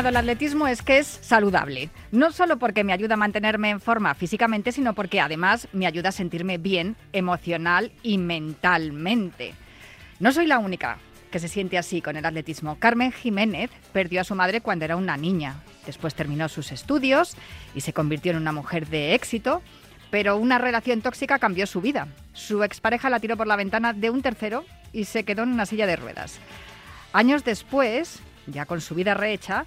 el atletismo es que es saludable. No solo porque me ayuda a mantenerme en forma físicamente, sino porque además me ayuda a sentirme bien emocional y mentalmente. No soy la única que se siente así con el atletismo. Carmen Jiménez perdió a su madre cuando era una niña. Después terminó sus estudios y se convirtió en una mujer de éxito, pero una relación tóxica cambió su vida. Su expareja la tiró por la ventana de un tercero y se quedó en una silla de ruedas. Años después, ya con su vida rehecha,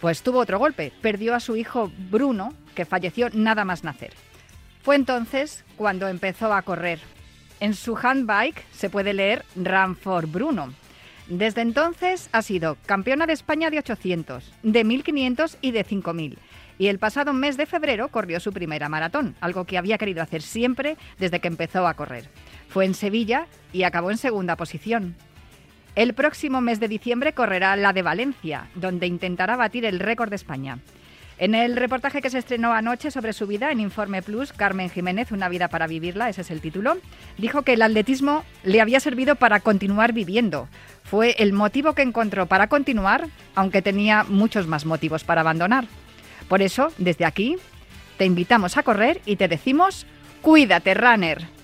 pues tuvo otro golpe. Perdió a su hijo Bruno, que falleció nada más nacer. Fue entonces cuando empezó a correr. En su handbike se puede leer Run for Bruno. Desde entonces ha sido campeona de España de 800, de 1500 y de 5000. Y el pasado mes de febrero corrió su primera maratón, algo que había querido hacer siempre desde que empezó a correr. Fue en Sevilla y acabó en segunda posición. El próximo mes de diciembre correrá la de Valencia, donde intentará batir el récord de España. En el reportaje que se estrenó anoche sobre su vida en Informe Plus, Carmen Jiménez, Una vida para vivirla, ese es el título, dijo que el atletismo le había servido para continuar viviendo. Fue el motivo que encontró para continuar, aunque tenía muchos más motivos para abandonar. Por eso, desde aquí, te invitamos a correr y te decimos, cuídate, runner.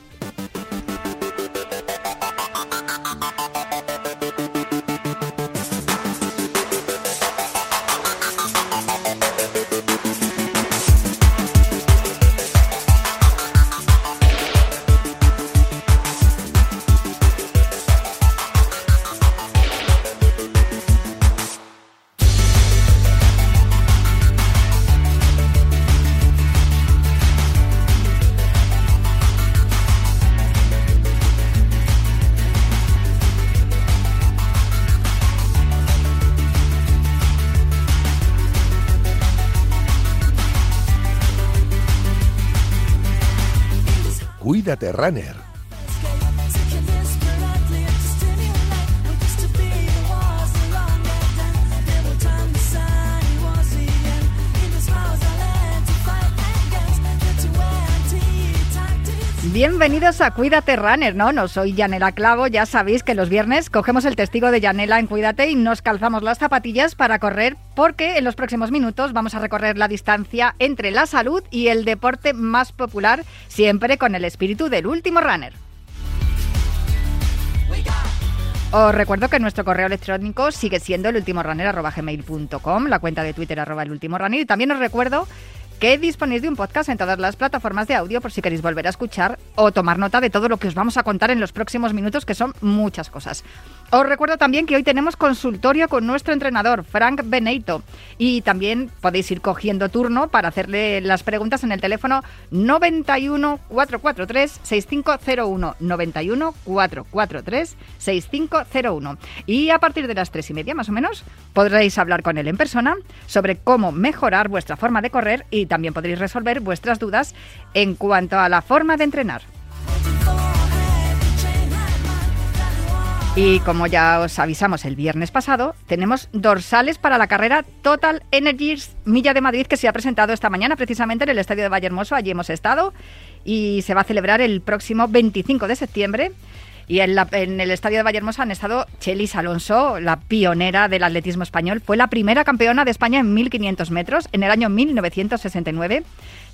Cuídate Runner. Bienvenidos a Cuídate Runner, ¿no? No soy Yanela Clavo, ya sabéis que los viernes cogemos el testigo de Yanela en Cuídate y nos calzamos las zapatillas para correr porque en los próximos minutos vamos a recorrer la distancia entre la salud y el deporte más popular, siempre con el espíritu del último runner. Os recuerdo que nuestro correo electrónico sigue siendo el la cuenta de Twitter arroba el último runner y también os recuerdo que disponéis de un podcast en todas las plataformas de audio por si queréis volver a escuchar o tomar nota de todo lo que os vamos a contar en los próximos minutos, que son muchas cosas. Os recuerdo también que hoy tenemos consultorio con nuestro entrenador, Frank Beneito, y también podéis ir cogiendo turno para hacerle las preguntas en el teléfono 91 443 6501 91 443 6501. Y a partir de las tres y media más o menos podréis hablar con él en persona sobre cómo mejorar vuestra forma de correr y también podréis resolver vuestras dudas en cuanto a la forma de entrenar. Y como ya os avisamos el viernes pasado, tenemos dorsales para la carrera Total Energies Milla de Madrid que se ha presentado esta mañana precisamente en el Estadio de Vallehermoso. Allí hemos estado y se va a celebrar el próximo 25 de septiembre. Y en, el estadio de Vallehermoso han estado Chelis Alonso, la pionera del atletismo español. Fue la primera campeona de España en 1500 metros en el año 1969.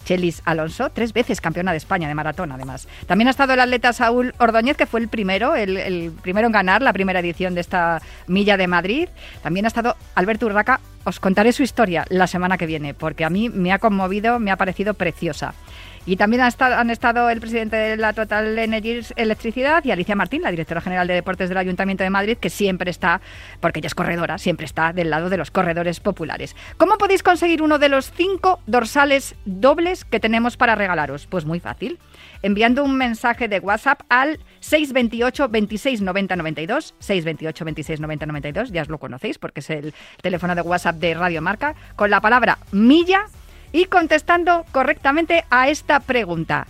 Chelis Alonso, tres veces campeona de España de maratón, además. También ha estado el atleta Saúl Ordóñez, que fue el primero, el, primero en ganar la primera edición de esta milla de Madrid. También ha estado Alberto Urraca. Os contaré su historia la semana que viene, porque a mí me ha conmovido, me ha parecido preciosa. Y también han estado, el presidente de la Total Energies Electricidad y Alicia Martín, la directora general de deportes del Ayuntamiento de Madrid, que siempre está, porque ella es corredora, siempre está del lado de los corredores populares. ¿Cómo podéis conseguir uno de los cinco dorsales dobles que tenemos para regalaros? Pues muy fácil. Enviando un mensaje de WhatsApp al 628 26 90 92, 628 26 90 92, ya os lo conocéis porque es el teléfono de WhatsApp de Radio Marca, con la palabra milla y contestando correctamente a esta pregunta.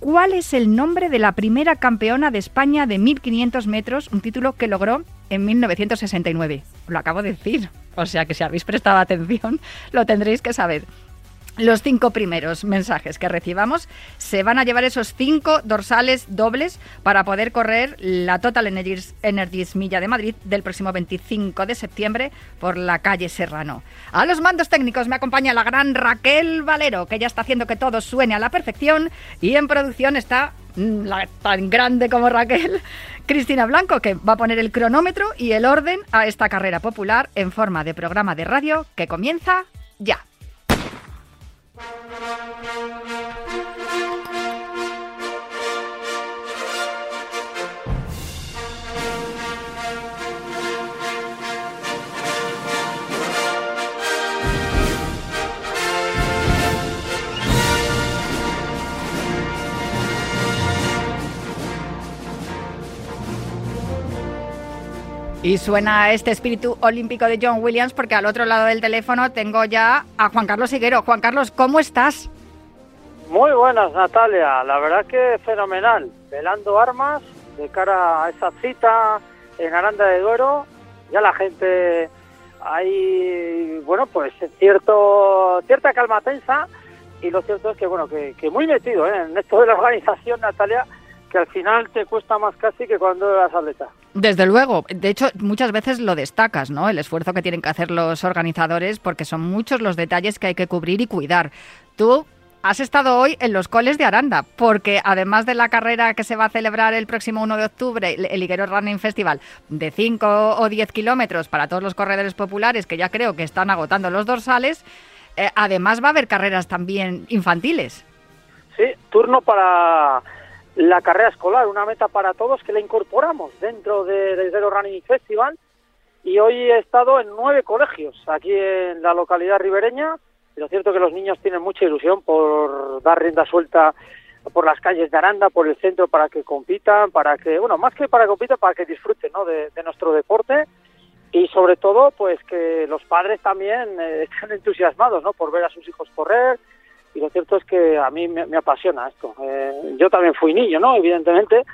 ¿Cuál es el nombre de la primera campeona de España de 1500 metros? Un título que logró en 1969. Lo acabo de decir. O sea que si habéis prestado atención, lo tendréis que saber. Los cinco primeros mensajes que recibamos se van a llevar esos cinco dorsales dobles para poder correr la Total Energies, Milla de Madrid del próximo 25 de septiembre por la calle Serrano. A los mandos técnicos me acompaña la gran Raquel Valero, que ya está haciendo que todo suene a la perfección y en producción está mm, la, tan grande como Raquel, Cristina Blanco, que va a poner el cronómetro y el orden a esta carrera popular en forma de programa de radio que comienza ya. Música Y suena este espíritu olímpico de John Williams porque al otro lado del teléfono tengo ya a Juan Carlos Higuero. Juan Carlos, ¿cómo estás? Muy buenas, Natalia. La verdad que fenomenal. Velando armas de cara a esa cita en Aranda de Duero. Ya la gente hay, bueno, pues cierto, cierta calma tensa y lo cierto es que, bueno, que, muy metido ¿eh? en esto de la organización, Natalia, que al final te cuesta más casi que cuando eras atleta. Desde luego, de hecho muchas veces lo destacas, ¿no? El esfuerzo que tienen que hacer los organizadores porque son muchos los detalles que hay que cubrir y cuidar. Tú has estado hoy en los coles de Aranda, porque además de la carrera que se va a celebrar el próximo 1 de octubre, el Higuero Running Festival, de 5 o 10 kilómetros para todos los corredores populares, que ya creo que están agotando los dorsales, eh, además va a haber carreras también infantiles. Sí, turno para la carrera escolar, una meta para todos que la incorporamos dentro del Zero Running Festival y hoy he estado en nueve colegios aquí en la localidad ribereña lo cierto es que los niños tienen mucha ilusión por dar rienda suelta por las calles de Aranda, por el centro para que compitan, para que, bueno, más que para que compitan, para que disfruten ¿no? de, nuestro deporte y sobre todo pues que los padres también eh, estén entusiasmados ¿no? por ver a sus hijos correr, y lo cierto es que a mí me, apasiona esto. Eh, yo también fui niño, ¿no? Evidentemente,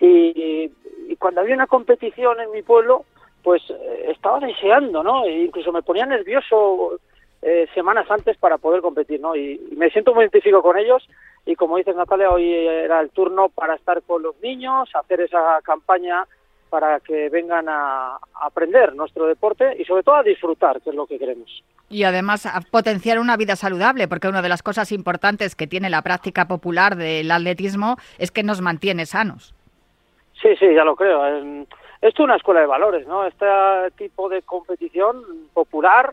y, cuando había una competición en mi pueblo, pues eh, estaba deseando, ¿no? E incluso me ponía nervioso eh, semanas antes para poder competir, ¿no? Y, y, me siento muy identificado con ellos y como dices Natalia, hoy era el turno para estar con los niños, hacer esa campaña para que vengan a aprender nuestro deporte y sobre todo a disfrutar, que es lo que queremos. Y además a potenciar una vida saludable, porque una de las cosas importantes que tiene la práctica popular del atletismo es que nos mantiene sanos. Sí, sí, ya lo creo. Esto es una escuela de valores, ¿no? Este tipo de competición popular,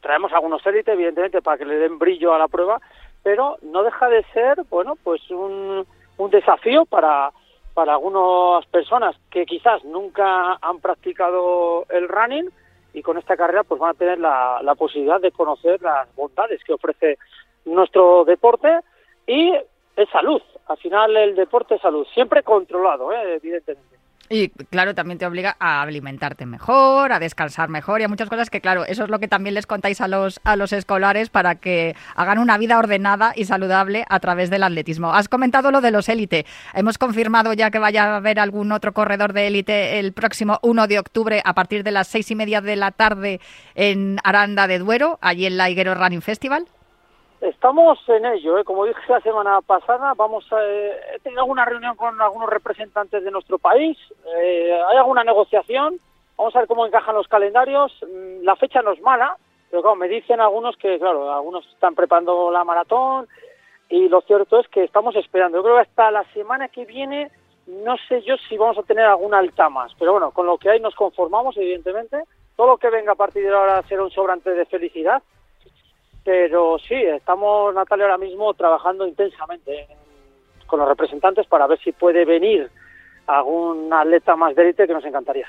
traemos algunos élites, evidentemente, para que le den brillo a la prueba, pero no deja de ser, bueno, pues un, un desafío para para algunas personas que quizás nunca han practicado el running y con esta carrera pues van a tener la, posibilidad de conocer las bondades que ofrece nuestro deporte y es salud. Al final el deporte es salud, siempre controlado, ¿eh? evidentemente. Y claro, también te obliga a alimentarte mejor, a descansar mejor y a muchas cosas que, claro, eso es lo que también les contáis a los, a los escolares para que hagan una vida ordenada y saludable a través del atletismo. Has comentado lo de los élite. Hemos confirmado ya que vaya a haber algún otro corredor de élite el próximo 1 de octubre a partir de las seis y media de la tarde en Aranda de Duero, allí en la Higuero Running Festival. Estamos en ello, ¿eh? como dije la semana pasada, vamos eh, he tenido alguna reunión con algunos representantes de nuestro país, eh, hay alguna negociación, vamos a ver cómo encajan los calendarios, mm, la fecha no es mala, pero claro, me dicen algunos que, claro, algunos están preparando la maratón y lo cierto es que estamos esperando. Yo creo que hasta la semana que viene no sé yo si vamos a tener alguna alta más, pero bueno, con lo que hay nos conformamos, evidentemente. Todo lo que venga a partir de ahora será un sobrante de felicidad pero sí, estamos, Natalia, ahora mismo trabajando intensamente con los representantes para ver si puede venir algún atleta más de élite que nos encantaría.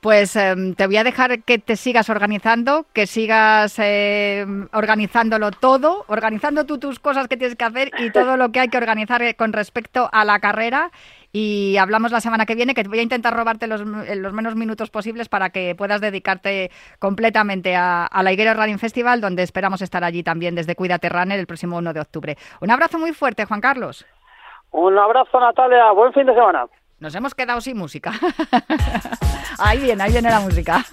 Pues em, te voy a dejar que te sigas organizando, que sigas em, organizándolo todo, organizando tú tus cosas que tienes que hacer y todo lo que hay que organizar eh, con respecto a la carrera. Y hablamos la semana que viene, que voy a intentar robarte los, los menos minutos posibles para que puedas dedicarte completamente a, la Higuera Running Festival, donde esperamos estar allí también desde Cuídate Runner el próximo 1 de octubre. Un abrazo muy fuerte, Juan Carlos. Un abrazo, Natalia. Buen fin de semana. Nos hemos quedado sin música. ahí viene, ahí viene la música.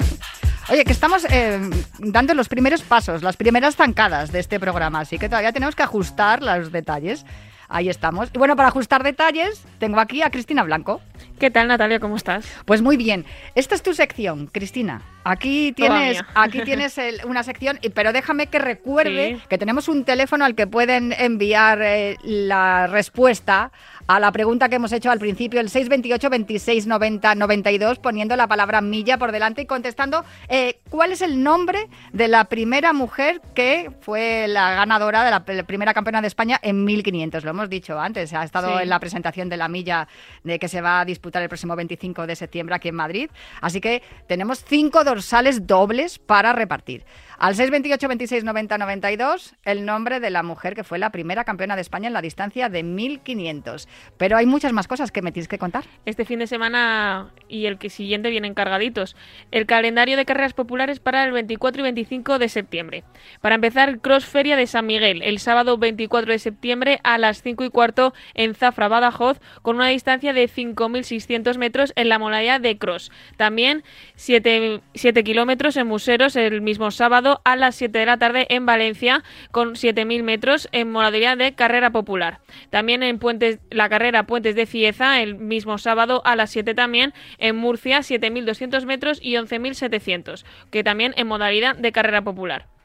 Oye, que estamos eh, dando los primeros pasos, las primeras zancadas de este programa, así que todavía tenemos que ajustar los detalles. Ahí estamos. Y bueno, para ajustar detalles, tengo aquí a Cristina Blanco. ¿Qué tal, Natalia? ¿Cómo estás? Pues muy bien. Esta es tu sección, Cristina. Aquí tienes, aquí tienes una sección, pero déjame que recuerde que tenemos un teléfono al que pueden enviar eh, la respuesta a la pregunta que hemos hecho al principio, el 628 26 90 92, poniendo la palabra milla por delante y contestando eh, cuál es el nombre de la primera mujer que fue la ganadora de la, primera campeona de España en 1500. Lo hemos dicho antes, ha estado en la presentación de la milla de que se va a disputar el próximo 25 de septiembre aquí en Madrid. Así que tenemos cinco dorsales dobles para repartir. Al 628 26 90 92, el nombre de la mujer que fue la primera campeona de España en la distancia de 1500. Pero hay muchas más cosas que me tienes que contar. Este fin de semana y el que siguiente vienen cargaditos. El calendario de carreras populares para el 24 y 25 de septiembre. Para empezar, Cross Feria de San Miguel, el sábado 24 de septiembre a las 5 y cuarto en Zafra, Badajoz, con una distancia de 5.600 metros en la modalidad de Cross. También 7, 7 kilómetros en Museros el mismo sábado a las 7 de la tarde en Valencia con 7.000 metros en modalidad de carrera popular. También en Puentes, la carrera Puentes de Cieza el mismo sábado a las 7 también en Murcia 7.200 metros y 11.700 que también en modalidad de carrera popular.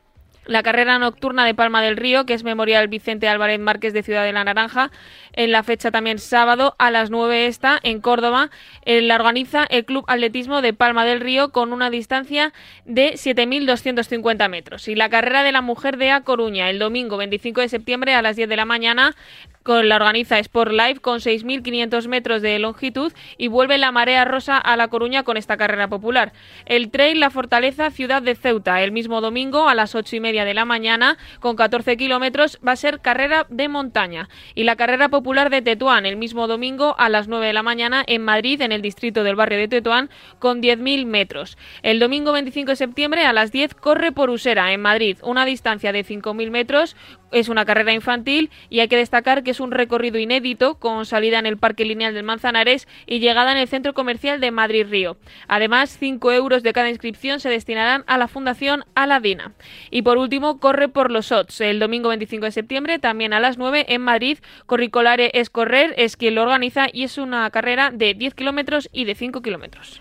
La carrera nocturna de Palma del Río, que es Memorial Vicente Álvarez Márquez de Ciudad de la Naranja, en la fecha también sábado a las 9 está en Córdoba. Eh, la organiza el Club Atletismo de Palma del Río con una distancia de 7.250 metros. Y la carrera de la mujer de A Coruña, el domingo 25 de septiembre a las 10 de la mañana, con la organiza Sport Life con 6.500 metros de longitud y vuelve la marea rosa a La Coruña con esta carrera popular. El trail La Fortaleza Ciudad de Ceuta el mismo domingo a las 8 y media de la mañana con 14 kilómetros va a ser carrera de montaña y la carrera popular de Tetuán el mismo domingo a las 9 de la mañana en Madrid en el distrito del barrio de Tetuán con 10.000 metros. El domingo 25 de septiembre a las 10 corre por Usera en Madrid una distancia de 5.000 metros es una carrera infantil y hay que destacar que es un recorrido inédito con salida en el Parque Lineal del Manzanares y llegada en el Centro Comercial de Madrid Río. Además, 5 euros de cada inscripción se destinarán a la Fundación Aladina. Y por último, corre por los OTS el domingo 25 de septiembre, también a las 9 en Madrid. Corricolare es correr, es quien lo organiza y es una carrera de 10 kilómetros y de 5 kilómetros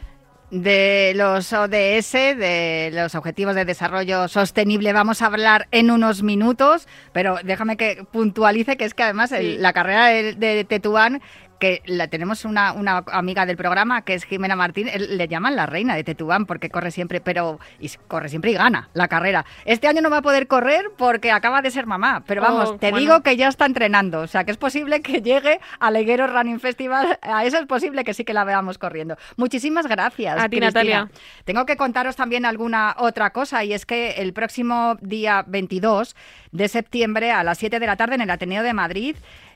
de los ODS, de los Objetivos de Desarrollo Sostenible, vamos a hablar en unos minutos, pero déjame que puntualice que es que además la carrera de, de Tetuán que la, tenemos una, una, amiga del programa que es Jimena Martín, le llaman la reina de Tetuán porque corre siempre, pero y corre siempre y gana la carrera. Este año no va a poder correr porque acaba de ser mamá, pero vamos, oh, te digo que ya está entrenando, o sea que es posible que llegue al Leguero Running Festival, a eso es posible que sí que la veamos corriendo. Muchísimas gracias. A ti, Natalia. Tengo que contaros también alguna otra cosa y es que el próximo día 22 de septiembre a las 7 de la tarde en el Ateneo de Madrid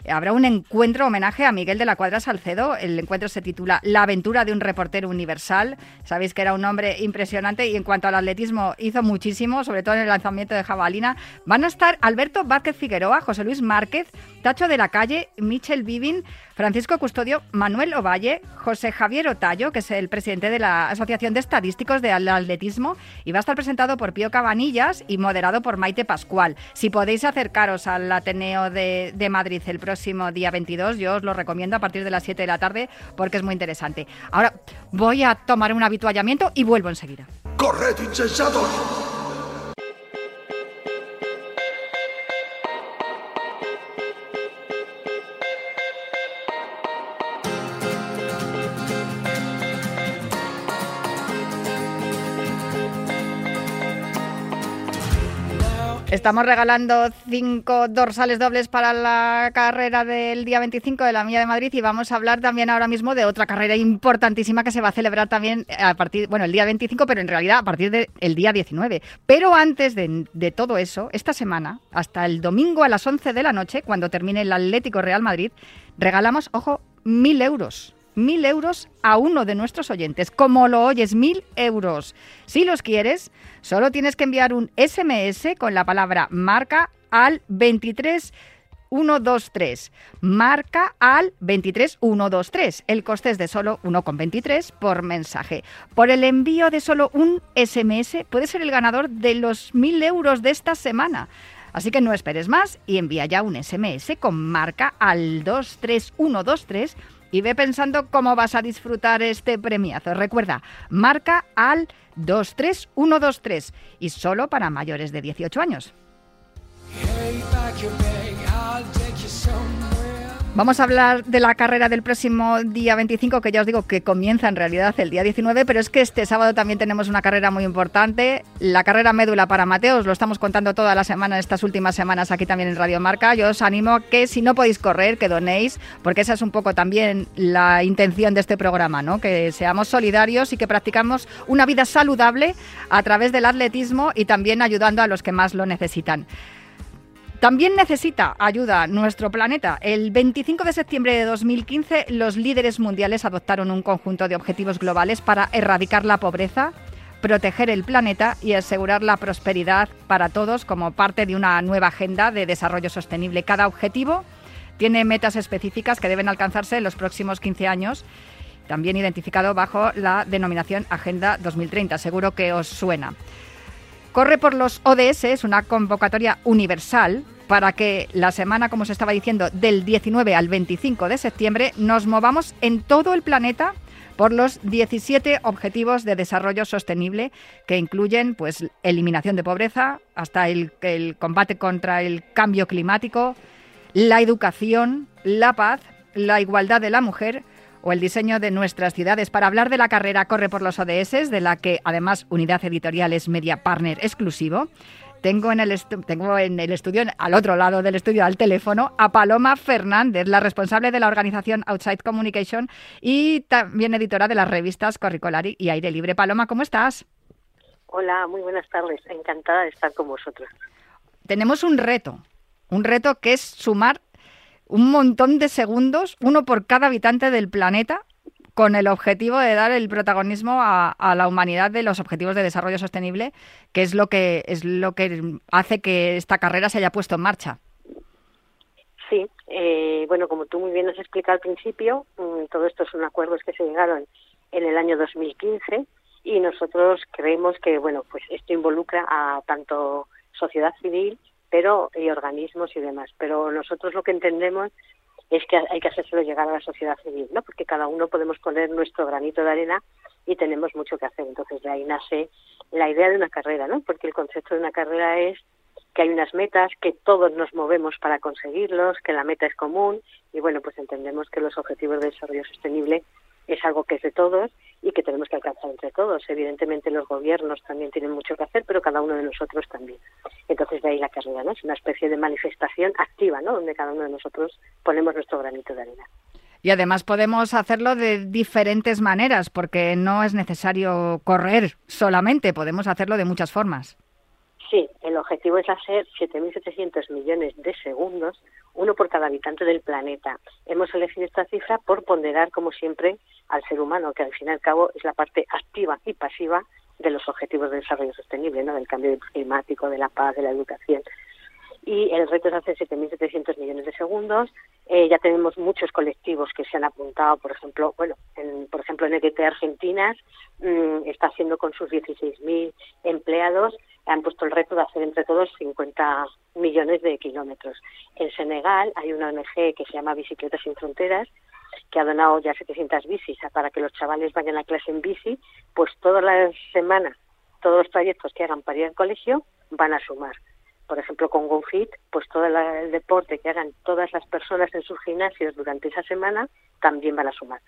habrá un encuentro homenaje a Miguel de la Cuadra Salcedo. El encuentro se titula La aventura de un reportero universal. Sabéis que era un hombre impresionante y en cuanto al atletismo hizo muchísimo, sobre todo en el lanzamiento de jabalina. Van a estar Alberto Vázquez Figueroa, José Luis Márquez, Tacho de la Calle, Michel Vivin, Francisco Custodio, Manuel Ovalle, José Javier Otallo, que es el presidente de la Asociación de Estadísticos del Atletismo, y va a estar presentado por Pío Cabanillas y moderado por Maite Pascual. Si podéis acercaros al Ateneo de, Madrid el próximo próximo día 22. Yo os lo recomiendo a partir de las 7 de la tarde porque es muy interesante. Ahora voy a tomar un habituallamiento y vuelvo enseguida. ¡Corred, insensatos! Estamos regalando cinco dorsales dobles para la carrera del día 25 de la Milla de Madrid y vamos a hablar también ahora mismo de otra carrera importantísima que se va a celebrar también a partir, bueno, el día 25, pero en realidad a partir del día 19. Pero antes de, de todo eso, esta semana, hasta el domingo a las 11 de la noche, cuando termine el Atlético Real Madrid, regalamos, ojo, mil euros mil euros a uno de nuestros oyentes. Como lo oyes, mil euros. Si los quieres, solo tienes que enviar un SMS con la palabra marca al 23 23123. Marca al 23123. El coste es de solo 1,23 por mensaje. Por el envío de solo un SMS puede ser el ganador de los 1.000 euros de esta semana. Así que no esperes más y envía ya un SMS con marca al 23123 y ve pensando cómo vas a disfrutar este premiazo. Recuerda, marca al 23123 y solo para mayores de 18 años. Vamos a hablar de la carrera del próximo día 25, que ya os digo que comienza en realidad el día 19, pero es que este sábado también tenemos una carrera muy importante, la carrera médula para Mateos, lo estamos contando toda la semana, estas últimas semanas aquí también en Radio Marca. Yo os animo a que si no podéis correr, que donéis, porque esa es un poco también la intención de este programa, ¿no? Que seamos solidarios y que practicamos una vida saludable a través del atletismo y también ayudando a los que más lo necesitan. También necesita ayuda nuestro planeta. El 25 de septiembre de 2015 los líderes mundiales adoptaron un conjunto de objetivos globales para erradicar la pobreza, proteger el planeta y asegurar la prosperidad para todos como parte de una nueva agenda de desarrollo sostenible. Cada objetivo tiene metas específicas que deben alcanzarse en los próximos 15 años, también identificado bajo la denominación Agenda 2030. Seguro que os suena. Corre por los ODS, es una convocatoria universal para que la semana, como se estaba diciendo, del 19 al 25 de septiembre, nos movamos en todo el planeta por los 17 objetivos de desarrollo sostenible que incluyen pues eliminación de pobreza hasta el, el combate contra el cambio climático, la educación, la paz, la igualdad de la mujer o el diseño de nuestras ciudades. Para hablar de la carrera Corre por los ODS, de la que además Unidad Editorial es media partner exclusivo, tengo en, el tengo en el estudio, al otro lado del estudio, al teléfono, a Paloma Fernández, la responsable de la organización Outside Communication y también editora de las revistas Corricolari y Aire Libre. Paloma, ¿cómo estás? Hola, muy buenas tardes. Encantada de estar con vosotros. Tenemos un reto, un reto que es sumar un montón de segundos, uno por cada habitante del planeta, con el objetivo de dar el protagonismo a, la humanidad de los objetivos de desarrollo sostenible, que es lo que es lo que hace que esta carrera se haya puesto en marcha. Sí, eh, bueno, como tú muy bien has explicado al principio, mm, todo esto son acuerdos que se llegaron en el año 2015 y nosotros creemos que, bueno, pues esto involucra a tanto sociedad civil, pero y organismos y demás. Pero nosotros lo que entendemos es que hay que hacérselo llegar a la sociedad civil, ¿no? Porque cada uno podemos poner nuestro granito de arena y tenemos mucho que hacer. Entonces de ahí nace la idea de una carrera, ¿no? Porque el concepto de una carrera es que hay unas metas, que todos nos movemos para conseguirlos, que la meta es común y bueno, pues entendemos que los objetivos de desarrollo sostenible es algo que es de todos y que tenemos que alcanzar entre todos. Evidentemente los gobiernos también tienen mucho que hacer, pero cada uno de nosotros también. Entonces de ahí la carrera, ¿no? Es una especie de manifestación activa, ¿no? Donde cada uno de nosotros ponemos nuestro granito de arena. Y además podemos hacerlo de diferentes maneras, porque no es necesario correr solamente, podemos hacerlo de muchas formas. Sí, el objetivo es hacer 7.700 millones de segundos, uno por cada habitante del planeta. Hemos elegido esta cifra por ponderar, como siempre, al ser humano, que al fin y al cabo es la parte activa y pasiva de los objetivos de desarrollo sostenible, ¿no? del cambio climático, de la paz, de la educación. Y el reto es hacer 7.700 millones de segundos. Eh, ya tenemos muchos colectivos que se han apuntado, por ejemplo, bueno, en, por ejemplo, EGT Argentinas mm, está haciendo con sus 16.000 empleados han puesto el reto de hacer entre todos 50 millones de kilómetros. En Senegal hay una ONG que se llama Bicicletas sin Fronteras que ha donado ya 700 bicis para que los chavales vayan a clase en bici, pues todas las semanas, todos los trayectos que hagan para ir al colegio van a sumar. Por ejemplo, con GoFit, pues todo el deporte que hagan todas las personas en sus gimnasios durante esa semana también van a sumar.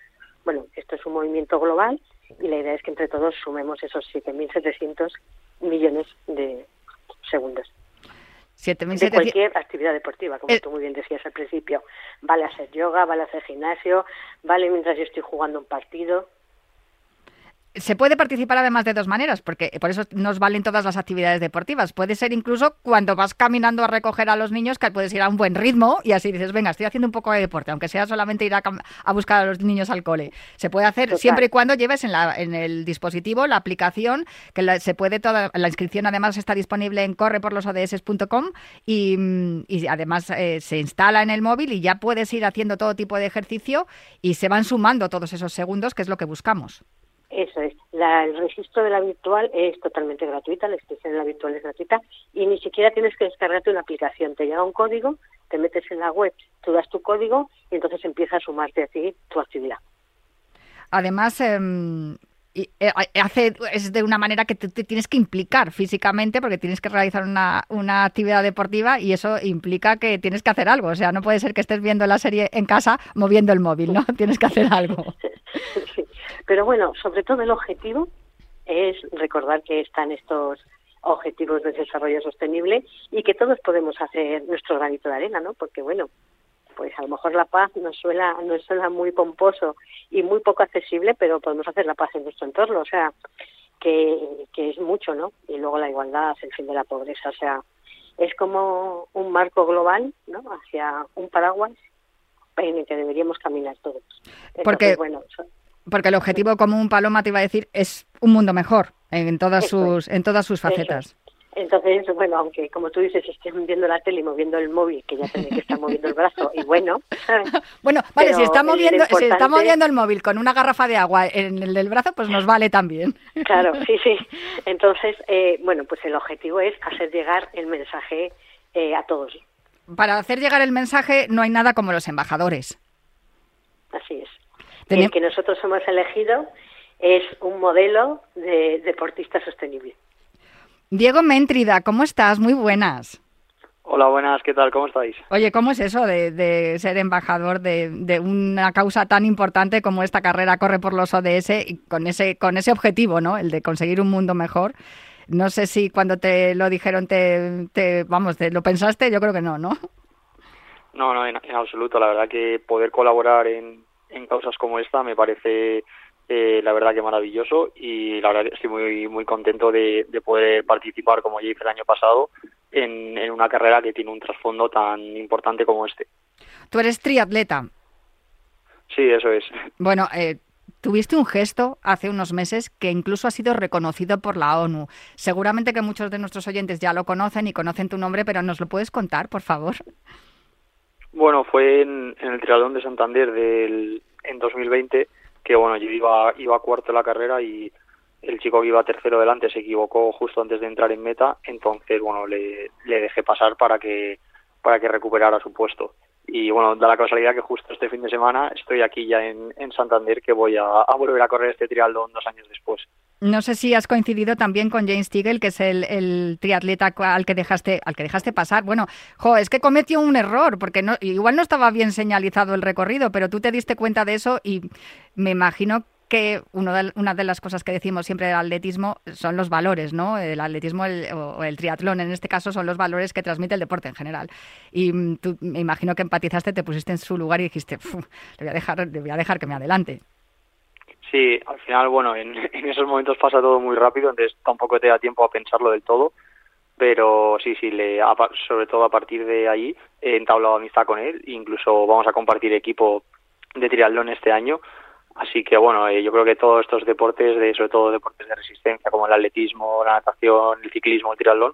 Bueno, esto es un movimiento global y la idea es que entre todos sumemos esos 7.700 millones de segundos. de cualquier actividad deportiva, como eh, tú muy bien decías al principio. Vale hacer yoga, vale hacer gimnasio, vale mientras yo estoy jugando un partido. Se puede participar además de dos maneras, porque por eso nos valen todas las actividades deportivas. Puede ser incluso cuando vas caminando a recoger a los niños, que puedes ir a un buen ritmo y así dices, venga, estoy haciendo un poco de deporte, aunque sea solamente ir a, buscar a los niños al cole. Se puede hacer siempre y cuando lleves en, la, en el dispositivo la aplicación, que se puede toda, la inscripción además está disponible en correporlosods.com y, y además eh, se instala en el móvil y ya puedes ir haciendo todo tipo de ejercicio y se van sumando todos esos segundos, que es lo que buscamos. Eso es. el registro de la virtual es totalmente gratuita, la inscripción de la virtual es gratuita y ni siquiera tienes que descargarte una aplicación. Te llega un código, te metes en la web, tú das tu código y entonces empieza a sumarte a ti tu actividad. Además, em, eh, hace es de una manera que te, tienes que implicar físicamente porque tienes que realizar una, una, actividad deportiva y eso implica que tienes que hacer algo. O sea, no puede ser que estés viendo la serie en casa moviendo el móvil, ¿no? Tienes que hacer algo. Pero bueno, sobre todo el objetivo es recordar que están estos objetivos de desarrollo sostenible y que todos podemos hacer nuestro granito de arena, ¿no? Porque bueno, pues a lo mejor la paz nos suena, nos suena muy pomposo y muy poco accesible, pero podemos hacer la paz en nuestro entorno, o sea, que, que es mucho, ¿no? Y luego la igualdad, el fin de la pobreza, o sea, es como un marco global, ¿no? Hacia un paraguas en el que deberíamos caminar todos. Porque, bueno, porque el objetivo común, Paloma, te iba a decir, es un mundo mejor en todas sus en todas sus facetas. Entonces, bueno, aunque como tú dices, estén viendo la tele y moviendo el móvil, que ya tiene que estar moviendo el brazo, y bueno. bueno, vale, si está, moviendo, si está moviendo el móvil con una garrafa de agua en el del brazo, pues nos vale también. Claro, sí, sí. Entonces, eh, bueno, pues el objetivo es hacer llegar el mensaje eh, a todos. Para hacer llegar el mensaje no hay nada como los embajadores. Así es. El que nosotros hemos elegido es un modelo de deportista sostenible. Diego Méntrida, ¿cómo estás? Muy buenas. Hola, buenas, ¿qué tal? ¿Cómo estáis? Oye, ¿cómo es eso de, ser embajador de, una causa tan importante como esta carrera corre por los ODS y con ese, con ese objetivo, ¿no? El de conseguir un mundo mejor. No sé si cuando te lo dijeron te, te vamos, te lo pensaste, yo creo que no, ¿no? No, no, en, absoluto. La verdad que poder colaborar en, en causas como esta me parece eh, la verdad que maravilloso y la verdad estoy muy muy contento de, poder participar como ya hice el año pasado en, en, una carrera que tiene un trasfondo tan importante como este. Tú eres triatleta. Sí, eso es. Bueno, eh, tuviste un gesto hace unos meses que incluso ha sido reconocido por la ONU. Seguramente que muchos de nuestros oyentes ya lo conocen y conocen tu nombre, pero ¿nos lo puedes contar, por favor? Bueno, fue en, el Triatlón de Santander del, en 2020 que bueno, yo iba, iba cuarto en la carrera y el chico que iba tercero delante se equivocó justo antes de entrar en meta, entonces bueno, le, le dejé pasar para que, para que recuperara su puesto. Y bueno, da la casualidad que justo este fin de semana estoy aquí ya en, en Santander, que voy a, a volver a correr este triatlón dos años después. No sé si has coincidido también con James Tigel, que es el, triatleta al que dejaste, al que dejaste pasar. Bueno, jo, es que cometió un error, porque no, igual no estaba bien señalizado el recorrido, pero tú te diste cuenta de eso y me imagino que uno de, una de las cosas que decimos siempre del atletismo son los valores, ¿no? El atletismo o el triatlón, en este caso, son los valores que transmite el deporte en general. Y mm, tú me imagino que empatizaste, te pusiste en su lugar y dijiste, le voy a dejar, le voy a dejar que me adelante. Sí, al final, bueno, en, esos momentos pasa todo muy rápido, entonces tampoco te da tiempo a pensarlo del todo, pero sí, sí, le, sobre todo a partir de ahí he entablado amistad con él, incluso vamos a compartir equipo de triatlón este año, así que bueno, eh, yo creo que todos estos deportes, de, sobre todo deportes de resistencia como el atletismo, la natación, el ciclismo, el triatlón,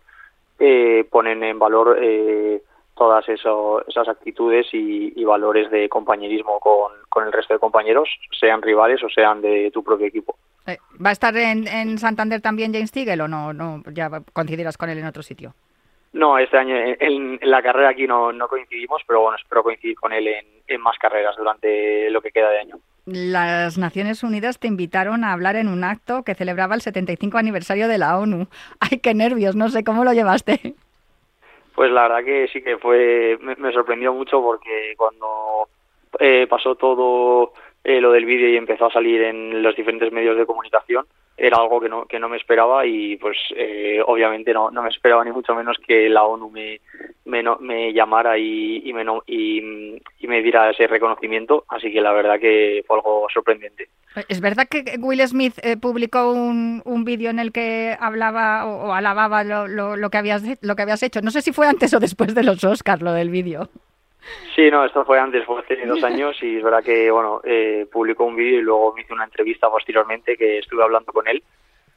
eh, ponen en valor eh, todas eso, esas actitudes y, valores de compañerismo con, el resto de compañeros, sean rivales o sean de tu propio equipo. Eh, ¿Va a estar en, Santander también James Tigel o no, no ya coincidirás con él en otro sitio? No, este año en, la carrera aquí no, no, coincidimos, pero bueno, espero coincidir con él en, en más carreras durante lo que queda de año. Las Naciones Unidas te invitaron a hablar en un acto que celebraba el 75 aniversario de la ONU. ¡Ay, qué nervios! No sé cómo lo llevaste. Pues la verdad que sí que fue, me, sorprendió mucho porque cuando eh, pasó todo eh, lo del vídeo y empezó a salir en los diferentes medios de comunicación, era algo que no, que no me esperaba y pues eh, obviamente no, no me esperaba ni mucho menos que la ONU me, me, me llamara y, y, me, y, y me diera ese reconocimiento, así que la verdad que fue algo sorprendente. Es verdad que Will Smith eh, publicó un, un vídeo en el que hablaba o, alababa lo, lo, que habías, lo que habías hecho. No sé si fue antes o después de los Oscars lo del vídeo. Sí, no, esto fue antes, fue hace dos años y es verdad que, bueno, eh, publicó un vídeo y luego me hizo una entrevista posteriormente que estuve hablando con él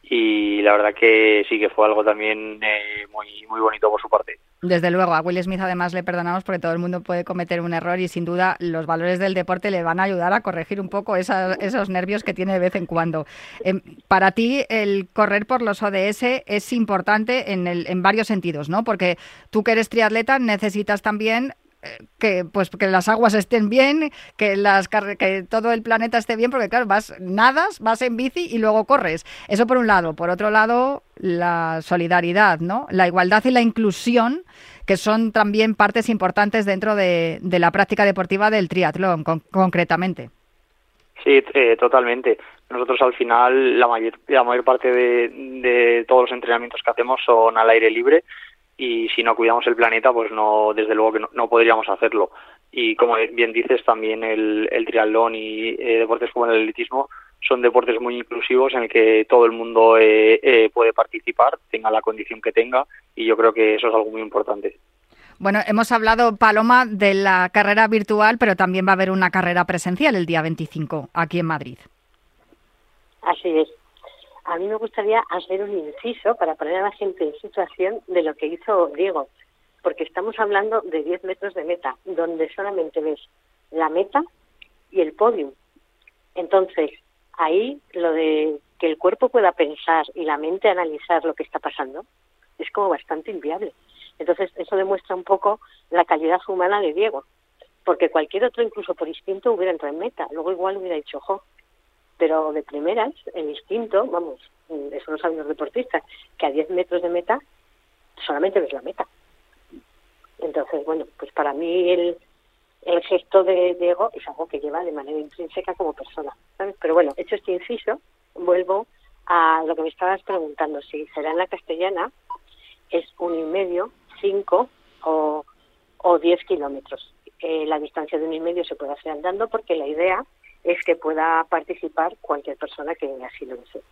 y la verdad que sí que fue algo también eh, muy, muy bonito por su parte. Desde luego, a Will Smith además le perdonamos porque todo el mundo puede cometer un error y sin duda los valores del deporte le van a ayudar a corregir un poco esos nervios que tiene de vez en cuando. Em, para ti el correr por los ODS es importante en, el, en varios sentidos, ¿no? Porque tú que eres triatleta necesitas también que pues que las aguas estén bien, que las que todo el planeta esté bien, porque claro, vas nadas, vas en bici y luego corres. Eso por un lado, por otro lado, la solidaridad, ¿no? La igualdad y la inclusión, que son también partes importantes dentro de, la práctica deportiva del triatlón, concretamente. Sí, eh, totalmente. Nosotros al final la mayor, la mayor parte de, de todos los entrenamientos que hacemos son al aire libre y si no cuidamos el planeta, pues no, desde luego que no, podríamos hacerlo. Y como bien dices, también el, el triatlón y eh, deportes como el atletismo son deportes muy inclusivos en el que todo el mundo eh, eh, puede participar, tenga la condición que tenga, y yo creo que eso es algo muy importante. Bueno, hemos hablado, Paloma, de la carrera virtual, pero también va a haber una carrera presencial el día 25 aquí en Madrid. Así es a mí me gustaría hacer un inciso para poner a la gente en situación de lo que hizo Diego, porque estamos hablando de 10 metros de meta, donde solamente ves la meta y el podium. Entonces, ahí lo de que el cuerpo pueda pensar y la mente analizar lo que está pasando es como bastante inviable. Entonces, eso demuestra un poco la calidad humana de Diego, porque cualquier otro, incluso por instinto, hubiera entrado en meta. Luego igual hubiera dicho, jo, pero de primeras, el instinto, vamos, eso lo saben los deportistas, que a 10 metros de meta solamente ves la meta. Entonces, bueno, pues para mí el, el gesto de Diego es algo que lleva de manera intrínseca como persona. Pero bueno, hecho este inciso, vuelvo a lo que me estabas preguntando, si será en la castellana, es un y medio, cinco o, o diez kilómetros. Eh, la distancia de un y medio se puede hacer andando porque la idea es que pueda participar cualquier persona que así lo desee.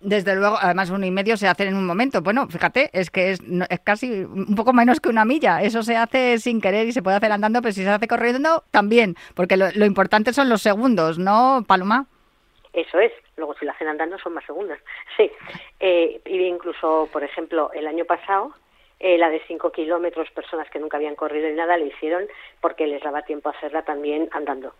Desde luego, además uno y medio se hace en un momento. Bueno, fíjate, es que es, es, casi un poco menos que una milla. Eso se hace sin querer y se puede hacer andando, pero si se hace corriendo, también. Porque lo, importante son los segundos, ¿no, Paloma? Eso es. Luego, si lo hacen andando, son más segundos. Sí. Eh, y incluso, por ejemplo, el año pasado, eh, la de 5 kilómetros, personas que nunca habían corrido ni nada, le hicieron porque les daba tiempo a hacerla también andando.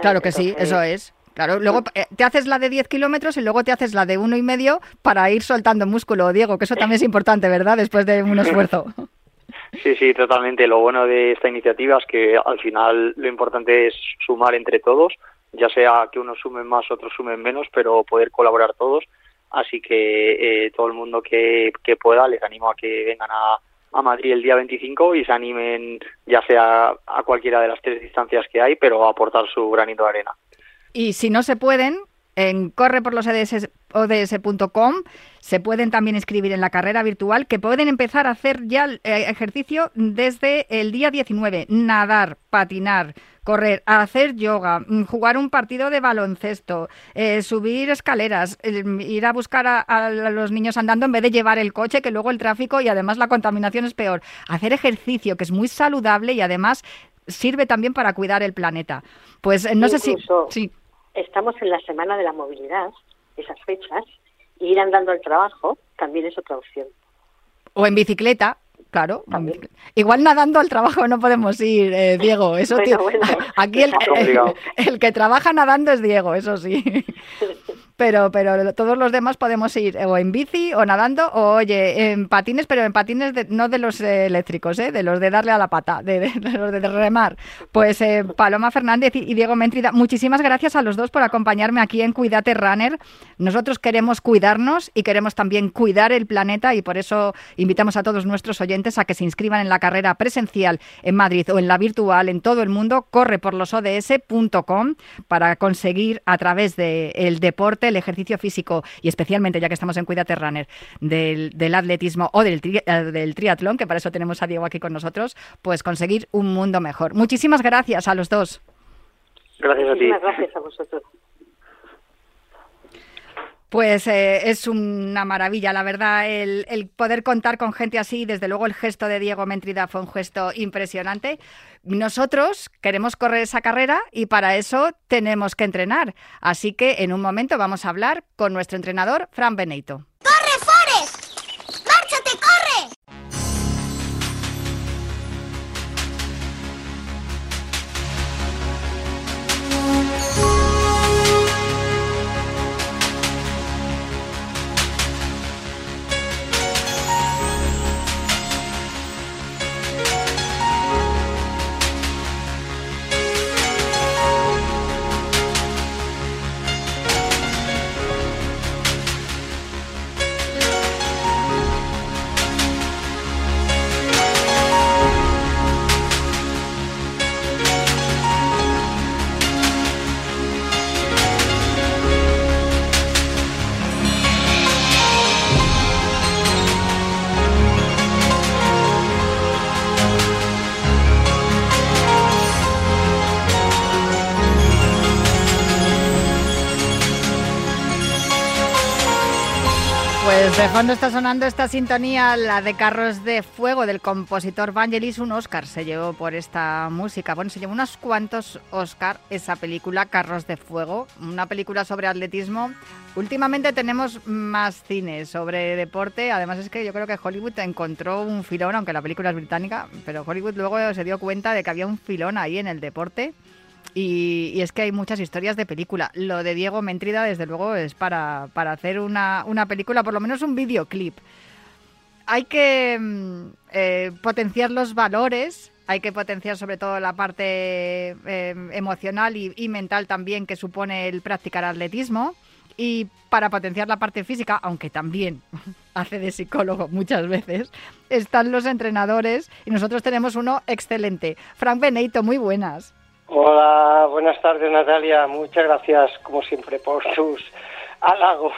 Claro que sí, eso es. Claro, luego eh, te haces la de 10 kilómetros y luego te haces la de uno y medio para ir soltando músculo, Diego, que eso también es importante, ¿verdad? Después de un esfuerzo. Sí, sí, totalmente. Lo bueno de esta iniciativa es que al final lo importante es sumar entre todos, ya sea que unos sumen más, otros sumen menos, pero poder colaborar todos. Así que eh, todo el mundo que, que pueda, les animo a que vengan a, a Madrid el día 25 y se animen ya sea a cualquiera de las tres distancias que hay, pero a aportar su granito de arena. Y si no se pueden, en corre por los ods.com se pueden también inscribir en la carrera virtual que pueden empezar a hacer ya el eh, ejercicio desde el día 19, nadar, patinar, correr, hacer yoga, mm, jugar un partido de baloncesto, eh, subir escaleras, ir a buscar a, los niños andando en vez de llevar el coche, que luego el tráfico y además la contaminación es peor. Hacer ejercicio, que es muy saludable y además sirve también para cuidar el planeta. Pues eh, no sé si... Sí. Estamos en la Semana de la Movilidad, esas fechas, y ir andando al trabajo también es otra opción. O en bicicleta, Claro, igual nadando al trabajo no podemos ir, eh, Diego. Eso Aquí el, el, que trabaja nadando es Diego, eso sí. pero, pero todos los demás podemos ir o en bici o nadando o, oye, en patines, pero en patines no de los eléctricos, ¿eh? de los de darle a la pata, de, los de remar. Pues eh, Paloma Fernández y, Diego Mentrida, muchísimas gracias a los dos por acompañarme aquí en Cuídate Runner. Nosotros queremos cuidarnos y queremos también cuidar el planeta y por eso invitamos a todos nuestros oyentes a que se inscriban en la carrera presencial en Madrid o en la virtual en todo el mundo. Corre por los ODS.com para conseguir a través del deporte el ejercicio físico y especialmente, ya que estamos en Cuídate Runner, del, del atletismo o del, eh, del triatlón, que para eso tenemos a Diego aquí con nosotros, pues conseguir un mundo mejor. Muchísimas gracias a los dos. Gracias a ti. Muchísimas gracias a vosotros. Pues eh, es una maravilla, la verdad, el, el, poder contar con gente así. Desde luego, el gesto de Diego Mentrida fue un gesto impresionante. Nosotros queremos correr esa carrera y para eso tenemos que entrenar. Así que en un momento vamos a hablar con nuestro entrenador, Fran Beneito. De está sonando esta sintonía, la de Carros de Fuego del compositor Vangelis. Un Oscar se llevó por esta música. Bueno, se llevó unos cuantos Oscar esa película, Carros de Fuego, una película sobre atletismo. Últimamente tenemos más cine sobre deporte. Además es que yo creo que Hollywood encontró un filón, aunque la película es británica, pero Hollywood luego se dio cuenta de que había un filón ahí en el deporte. Y, es que hay muchas historias de película. Lo de Diego Mentrida, desde luego, es para, para hacer una, una, película, por lo menos un videoclip. Hay que eh, potenciar los valores, hay que potenciar sobre todo la parte eh, emocional y, y mental también que supone el practicar atletismo. Y para potenciar la parte física, aunque también hace de psicólogo muchas veces, están los entrenadores y nosotros tenemos uno excelente. Frank Beneito, muy buenas. Hola, buenas tardes Natalia. Muchas gracias, como siempre, por tus halagos.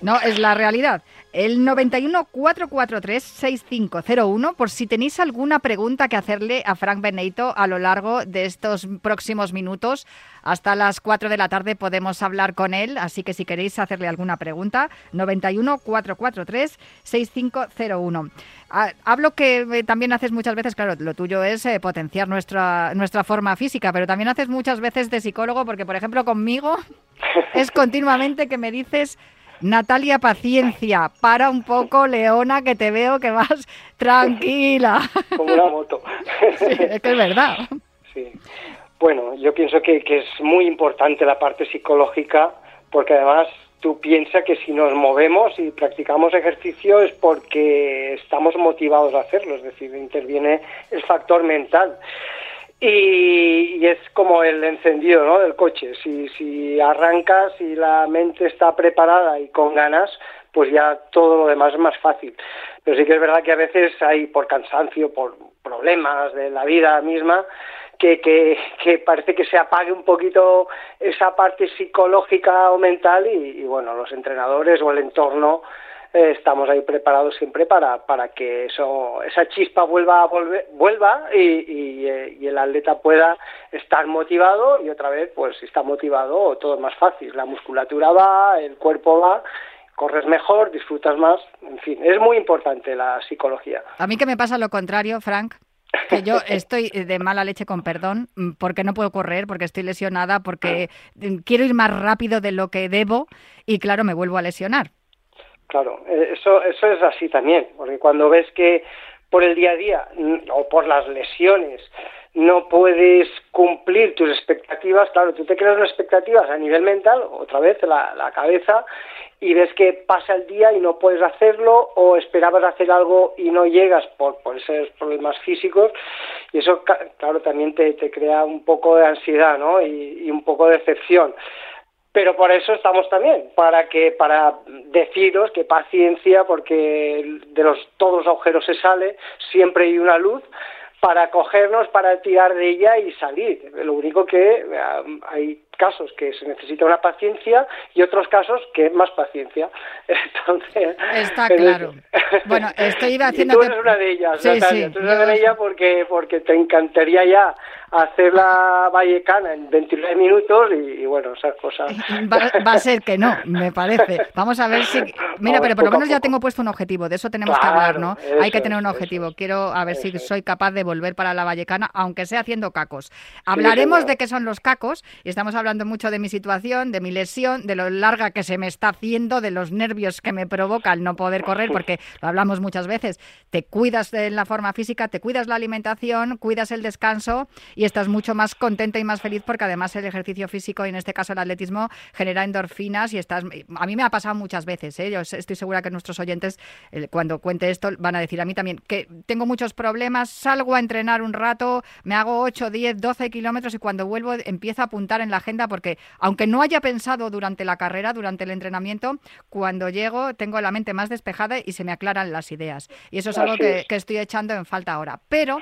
No, es la realidad. El 91 443 6501, por si tenéis alguna pregunta que hacerle a Frank Beneito a lo largo de estos próximos minutos. Hasta las 4 de la tarde podemos hablar con él, así que si queréis hacerle alguna pregunta, 91 443 6501. Hablo que también haces muchas veces, claro, lo tuyo es eh, potenciar nuestra, nuestra forma física, pero también haces muchas veces de psicólogo, porque por ejemplo conmigo es continuamente que me dices, Natalia, paciencia, para un poco, Leona, que te veo que vas tranquila. Como una moto. Sí, es que es verdad. Sí. Bueno, yo pienso que, que es muy importante la parte psicológica, porque además tú piensas que si nos movemos y practicamos ejercicio es porque estamos motivados a hacerlo, es decir, interviene el factor mental. Y, y, es como el encendido ¿no? del coche. Si, si arrancas y la mente está preparada y con ganas, pues ya todo lo demás es más fácil. Pero sí que es verdad que a veces hay, por cansancio, por problemas de la vida misma, que, que, que parece que se apague un poquito esa parte psicológica o mental y, y bueno, los entrenadores o el entorno eh, estamos ahí preparados siempre para, para que eso, esa chispa vuelva a volver, vuelva y, y, eh, y, el atleta pueda estar motivado y otra vez, pues si está motivado, todo es más fácil. La musculatura va, el cuerpo va, corres mejor, disfrutas más, en fin, es muy importante la psicología. A mí que me pasa lo contrario, Frank, que yo estoy de mala leche con perdón porque no puedo correr, porque estoy lesionada, porque quiero ir más rápido de lo que debo y claro, me vuelvo a lesionar. Claro, eso, eso es así también, porque cuando ves que por el día a día o por las lesiones no puedes cumplir tus expectativas, claro, tú te creas unas expectativas a nivel mental, otra vez la, la cabeza, y ves que pasa el día y no puedes hacerlo o esperabas hacer algo y no llegas por, por esos problemas físicos y eso claro también te, te crea un poco de ansiedad ¿no? y, y un poco de decepción pero por eso estamos también para que para deciros que paciencia porque de los todos los agujeros se sale siempre hay una luz para cogernos, para tirar de ella y salir. Lo único que hay casos que se necesita una paciencia y otros casos que más paciencia. Entonces, está claro. bueno, estoy haciendo. tú eres una de ellas, sí, sí, tú eres una de ellas porque, porque te encantaría ya hacer la Vallecana en 29 minutos y, bueno, esas cosas. Va, a ser que no, me parece. Vamos a ver si. Mira, pero por lo menos ya tengo puesto un objetivo, de eso tenemos que hablar, ¿no? Hay que tener un objetivo. Quiero a ver si soy capaz de volver para la Vallecana, aunque sea haciendo cacos. Hablaremos de qué son los cacos y estamos hablando mucho de mi situación, de mi lesión, de lo larga que se me está haciendo, de los nervios que me provoca el no poder correr, porque lo hablamos muchas veces. Te cuidas de la forma física, te cuidas la alimentación, cuidas el descanso y estás mucho más contenta y más feliz porque además el ejercicio físico y en este caso el atletismo genera endorfinas y estás a mí me ha pasado muchas veces ¿eh? yo estoy segura que nuestros oyentes cuando cuente esto van a decir a mí también que tengo muchos problemas salgo a entrenar un rato me hago 8, 10, 12 kilómetros y cuando vuelvo empiezo a apuntar en la agenda porque aunque no haya pensado durante la carrera durante el entrenamiento cuando llego tengo la mente más despejada y se me aclaran las ideas. Y eso es algo que, estoy echando en falta ahora. Pero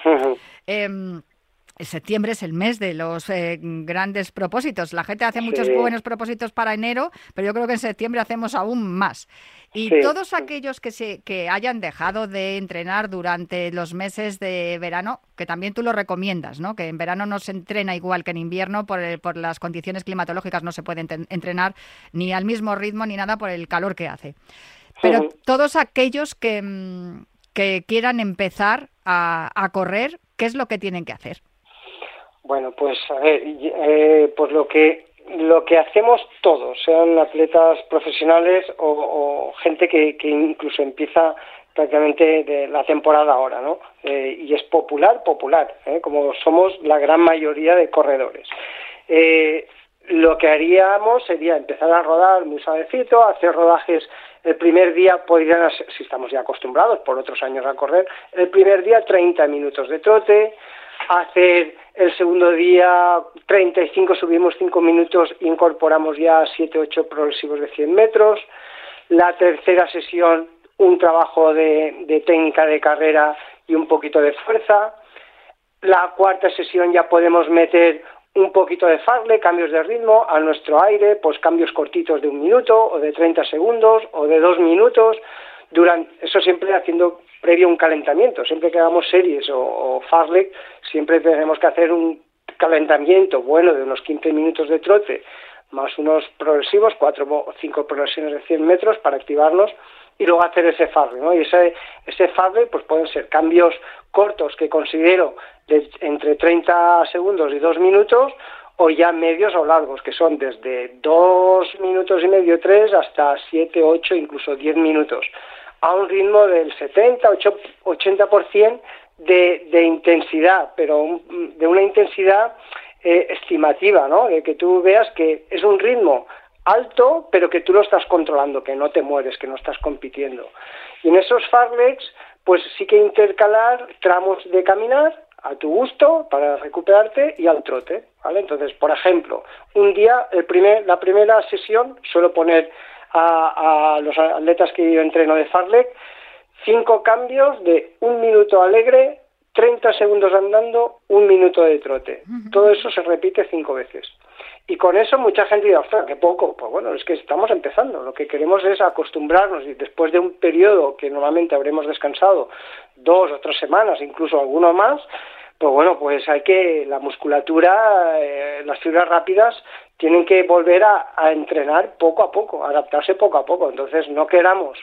septiembre es el mes de los eh, grandes propósitos. La gente hace muchos buenos propósitos para enero, pero yo creo que en septiembre hacemos aún más. Y todos aquellos que, se, que hayan dejado de entrenar durante los meses de verano, que también tú lo recomiendas, ¿no? que en verano no se entrena igual que en invierno por, por las condiciones climatológicas, no se puede entrenar ni al mismo ritmo ni nada por el calor que hace. Pero todos aquellos que, mm, que quieran empezar a, a correr, ¿qué es lo que tienen que hacer? Bueno, pues a ver, eh, pues lo que lo que hacemos todos, sean atletas profesionales o, gente que, incluso empieza prácticamente de la temporada ahora, ¿no? Eh, y es popular, popular, ¿eh? como somos la gran mayoría de corredores. lo que haríamos sería empezar a rodar muy suavecito, hacer rodajes el primer día podrían, si estamos ya acostumbrados por otros años a correr, el primer día 30 minutos de trote, hacer el segundo día 35, subimos 5 minutos, incorporamos ya 7, 8 progresivos de 100 metros. La tercera sesión, un trabajo de, técnica de carrera y un poquito de fuerza. La cuarta sesión ya podemos meter un poquito de farle, cambios de ritmo a nuestro aire, pues cambios cortitos de un minuto o de 30 segundos o de dos minutos, durante, eso siempre haciendo previo un calentamiento. Siempre que hagamos series o, o siempre tenemos que hacer un calentamiento bueno de unos 15 minutos de trote, más unos progresivos, cuatro o cinco progresiones de 100 metros para activarnos y luego hacer ese farle, ¿no? Y ese, ese pues pueden ser cambios cortos que considero de entre 30 segundos y dos minutos o ya medios o largos, que son desde dos minutos y medio, tres, hasta siete, ocho, incluso diez minutos a un ritmo del 70, 80% de, de intensidad, pero de una intensidad eh, estimativa, ¿no? De que tú veas que es un ritmo alto, pero que tú lo estás controlando, que no te mueres, que no estás compitiendo. Y en esos farlegs, pues sí que intercalar tramos de caminar a tu gusto para recuperarte y al trote, ¿vale? Entonces, por ejemplo, un día, el primer, la primera sesión suelo poner a, los atletas que yo entreno de Farlek, cinco cambios de un minuto alegre, 30 segundos andando, un minuto de trote. Todo eso se repite cinco veces. Y con eso mucha gente dice, ostras, qué poco. Pues bueno, es que estamos empezando. Lo que queremos es acostumbrarnos y después de un periodo que normalmente habremos descansado dos o tres semanas, incluso alguno más, pues bueno, pues hay que, la musculatura, eh, las fibras rápidas tienen que volver a, entrenar poco a poco, adaptarse poco a poco. Entonces no queramos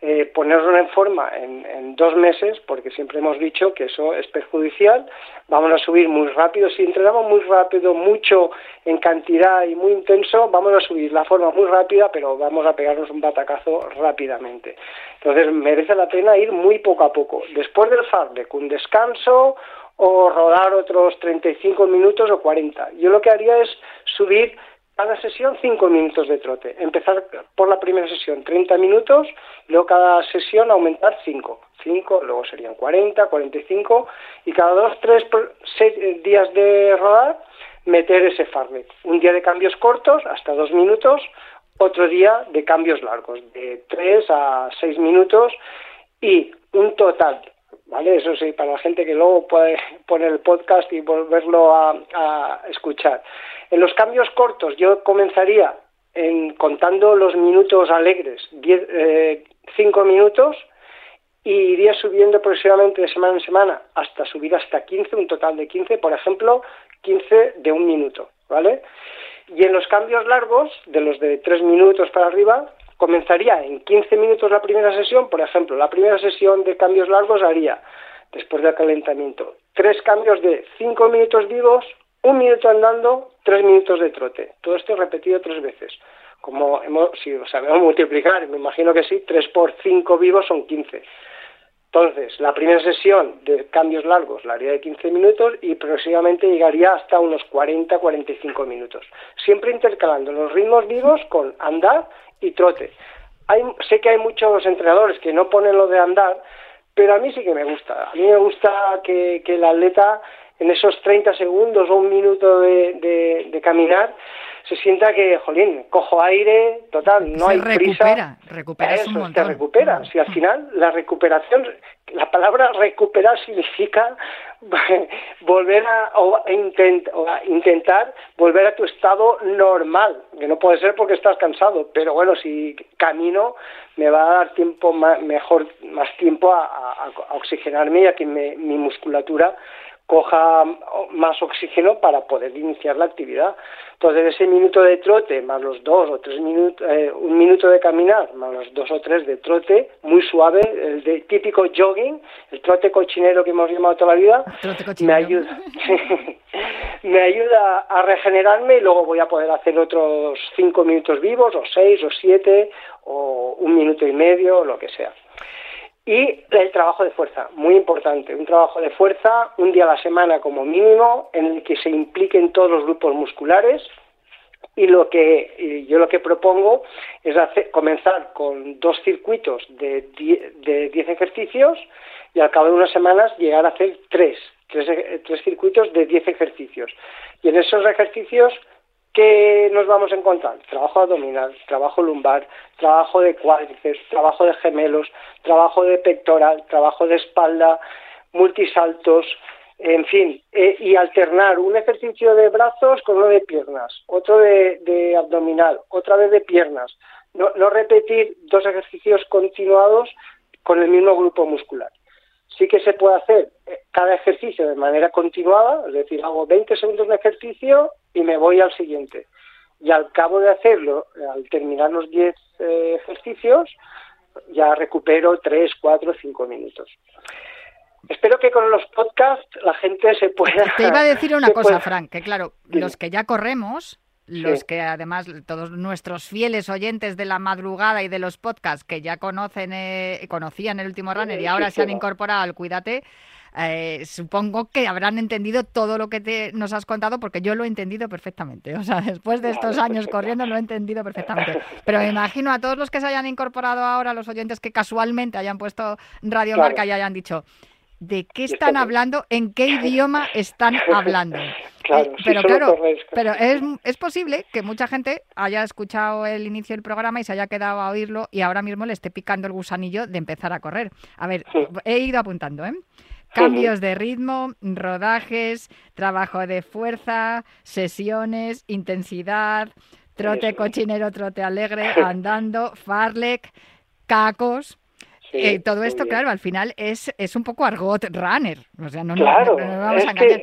eh, ponernos en forma en, dos meses, porque siempre hemos dicho que eso es perjudicial. Vamos a subir muy rápido. Si entrenamos muy rápido, mucho en cantidad y muy intenso, vamos a subir la forma muy rápida, pero vamos a pegarnos un batacazo rápidamente. Entonces merece la pena ir muy poco a poco. Después del con un descanso o rodar otros 35 minutos o 40. Yo lo que haría es subir cada sesión 5 minutos de trote. Empezar por la primera sesión 30 minutos, luego cada sesión aumentar 5. 5, luego serían 40, 45 y cada 2, 3 6 días de rodar meter ese farlet. Un día de cambios cortos hasta 2 minutos, otro día de cambios largos de 3 a 6 minutos y un total ¿vale? Eso sí, para la gente que luego puede poner el podcast y volverlo a, escuchar. En los cambios cortos yo comenzaría en, contando los minutos alegres, 5 eh, minutos, y iría subiendo progresivamente de semana en semana hasta subir hasta 15, un total de 15, por ejemplo, 15 de un minuto, ¿vale? Y en los cambios largos, de los de 3 minutos para arriba, comenzaría en 15 minutos la primera sesión, por ejemplo, la primera sesión de cambios largos haría, después del calentamiento, tres cambios de 5 minutos vivos, un minuto andando, tres minutos de trote. Todo esto repetido tres veces. Como hemos, si sabemos multiplicar, me imagino que sí, 3 por 5 vivos son 15. Entonces, la primera sesión de cambios largos la haría de 15 minutos y progresivamente llegaría hasta unos 40-45 minutos. Siempre intercalando los ritmos vivos con andar y trote. Hay, sé que hay muchos entrenadores que no ponen lo de andar, pero a mí sí que me gusta. A mí me gusta que, que el atleta en esos 30 segundos o un minuto de caminar se sienta que, jolín, cojo aire, total, no hay recupera, prisa. Recupera, Eso, un te recupera. Si al final la recuperación, la palabra recuperar significa volver a, o intentar volver a tu estado normal, que no puede ser porque estás cansado, pero bueno, si camino me va a dar tiempo mejor, más tiempo a, oxigenarme y a que mi musculatura coja más oxígeno para poder iniciar la actividad. Entonces ese minuto de trote más los dos o tres minutos, eh, un minuto de caminar más los dos o tres de trote, muy suave, el de típico jogging, el trote cochinero que hemos llamado toda la vida, me ayuda, me ayuda a regenerarme y luego voy a poder hacer otros cinco minutos vivos o seis o siete o un minuto y medio o lo que sea. Y el trabajo de fuerza, muy importante, un trabajo de fuerza un día a la semana como mínimo en el que se impliquen todos los grupos musculares y lo que yo lo que propongo es hacer, comenzar con dos circuitos de 10 ejercicios y al cabo de unas semanas llegar a hacer tres, tres, tres circuitos de 10 ejercicios. Y en esos ejercicios ¿Qué nos vamos a encontrar? Trabajo abdominal, trabajo lumbar, trabajo de cuádriceps, trabajo de gemelos, trabajo de pectoral, trabajo de espalda, multisaltos, en fin, eh, y alternar un ejercicio de brazos con uno de piernas, otro de, abdominal, otra vez de piernas. No, no repetir dos ejercicios continuados con el mismo grupo muscular sí que se puede hacer eh, cada ejercicio de manera continuada, es decir, hago 20 segundos de ejercicio y me voy al siguiente. Y al cabo de hacerlo, al terminar los 10 eh, ejercicios, ya recupero 3, 4, 5 minutos. Espero que con los podcasts la gente se pueda... Te iba a decir una cosa, Frank, que claro, los que ya corremos, los que además todos nuestros fieles oyentes de la madrugada y de los podcasts que ya conocen eh, conocían el último runner y ahora se han incorporado al Cuídate, eh, supongo que habrán entendido todo lo que te, nos has contado porque yo lo he entendido perfectamente. O sea, después de estos años corriendo lo he entendido perfectamente. Pero me imagino a todos los que se hayan incorporado ahora, los oyentes que casualmente hayan puesto Radio Marca y hayan dicho, ¿de qué están hablando? ¿En qué idioma están hablando? Claro, eh, pero claro, pero es, es posible que mucha gente haya escuchado el inicio del programa y se haya quedado a oírlo y ahora mismo le esté picando el gusanillo de empezar a correr. A ver, he ido apuntando, ¿eh? Cambios de ritmo, rodajes, trabajo de fuerza, sesiones, intensidad, trote cochinero, trote alegre, andando, farlek, cacos, eh, todo esto, claro, al final es, es un poco argot runner. O sea, no, vamos a engañar.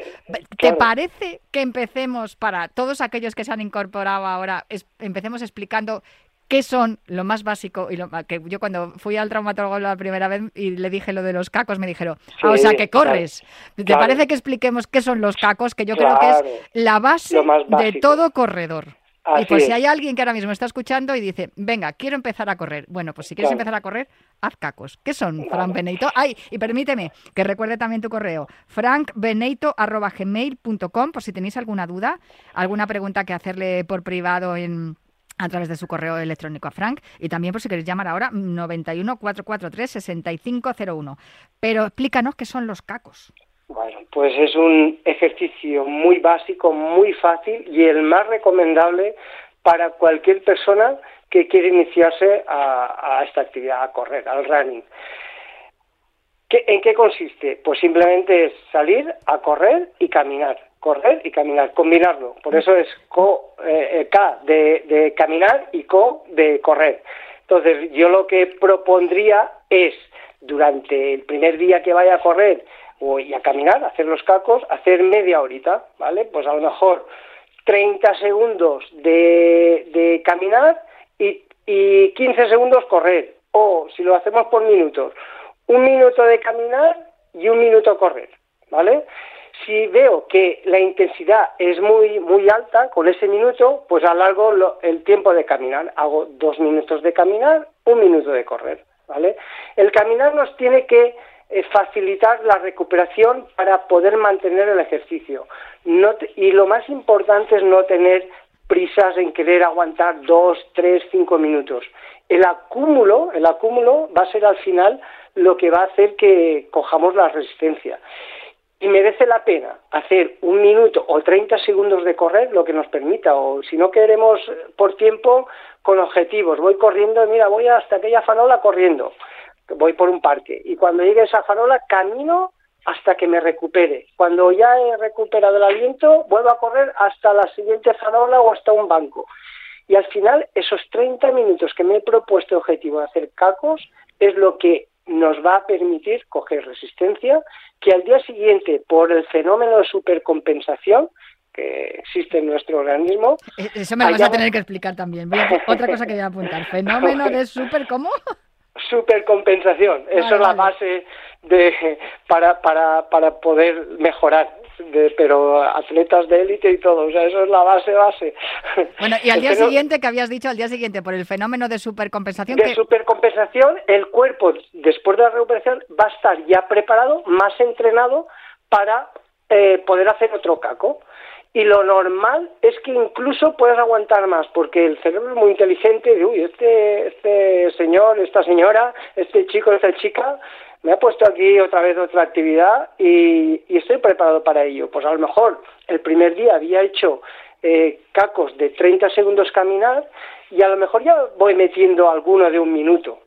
¿Te parece que empecemos para todos aquellos que se han incorporado ahora, empecemos explicando qué son lo más básico y lo que yo cuando fui al traumatólogo la primera vez y le dije lo de los cacos me dijeron ah, o sea que corres te parece que expliquemos qué son los cacos que yo creo que es la base de todo corredor. Y pues si hay alguien que ahora mismo está escuchando y dice, venga, quiero empezar a correr. Bueno, pues si quieres empezar a correr, haz cacos. ¿Qué son, Frank Beneito? Ay, y permíteme que recuerde también tu correo, frankbeneito.gmail.com, por si tenéis alguna duda, alguna pregunta que hacerle por privado en a través de su correo electrónico a Frank y también por si queréis llamar ahora 91 443 6501. Pero explícanos qué son los cacos. Bueno, pues es un ejercicio muy básico, muy fácil y el más recomendable para cualquier persona que quiere iniciarse a, esta actividad, a correr, al running. ¿En qué consiste? Pues simplemente es salir a correr y caminar, correr y caminar, combinarlo. Por eso es co, eh, K de, caminar y Co de correr. Entonces, yo lo que propondría es, durante el primer día que vaya a correr o, y a caminar, hacer los cacos, hacer media horita, ¿vale? Pues a lo mejor 30 segundos de, de caminar y, y 15 segundos correr. O, si lo hacemos por minutos, un minuto de caminar y un minuto correr, ¿vale? Si veo que la intensidad es muy muy alta con ese minuto, pues alargo el tiempo de caminar. Hago dos minutos de caminar, un minuto de correr, ¿vale? El caminar nos tiene que eh, facilitar la recuperación para poder mantener el ejercicio. y lo más importante es no tener prisas en querer aguantar dos, tres, cinco minutos. El acúmulo, el acúmulo va a ser al final lo que va a hacer que cojamos la resistencia. Y merece la pena hacer un minuto o 30 segundos de correr, lo que nos permita, o si no queremos por tiempo, con objetivos. Voy corriendo, mira, voy hasta aquella farola corriendo, voy por un parque. Y cuando llegue a esa farola, camino hasta que me recupere. Cuando ya he recuperado el aliento, vuelvo a correr hasta la siguiente farola o hasta un banco. Y al final, esos 30 minutos que me he propuesto objetivo de hacer cacos es lo que nos va a permitir coger resistencia que al día siguiente, por el fenómeno de supercompensación que existe en nuestro organismo... E-, eso me lo vas a tener que explicar también. otra cosa que voy a apuntar. ¿Fenómeno de super cómo? Supercompensación. Eso es la base de para, para, para poder mejorar pero atletas de élite y todo, o sea, eso es la base base. Bueno, y al día siguiente, que habías dicho, al día siguiente, por el fenómeno de supercompensación... De supercompensación, el cuerpo, después de la recuperación, va a estar ya preparado, más entrenado, para eh, poder hacer otro caco. Y lo normal es que incluso puedas aguantar más, porque el cerebro es muy inteligente, y, uy, este, este señor, esta señora, este chico, esta chica, me ha puesto aquí otra vez otra actividad y, estoy preparado para ello. Pues a lo mejor el primer día había hecho eh, cacos de 30 segundos caminar y a lo mejor ya voy metiendo alguno de un minuto.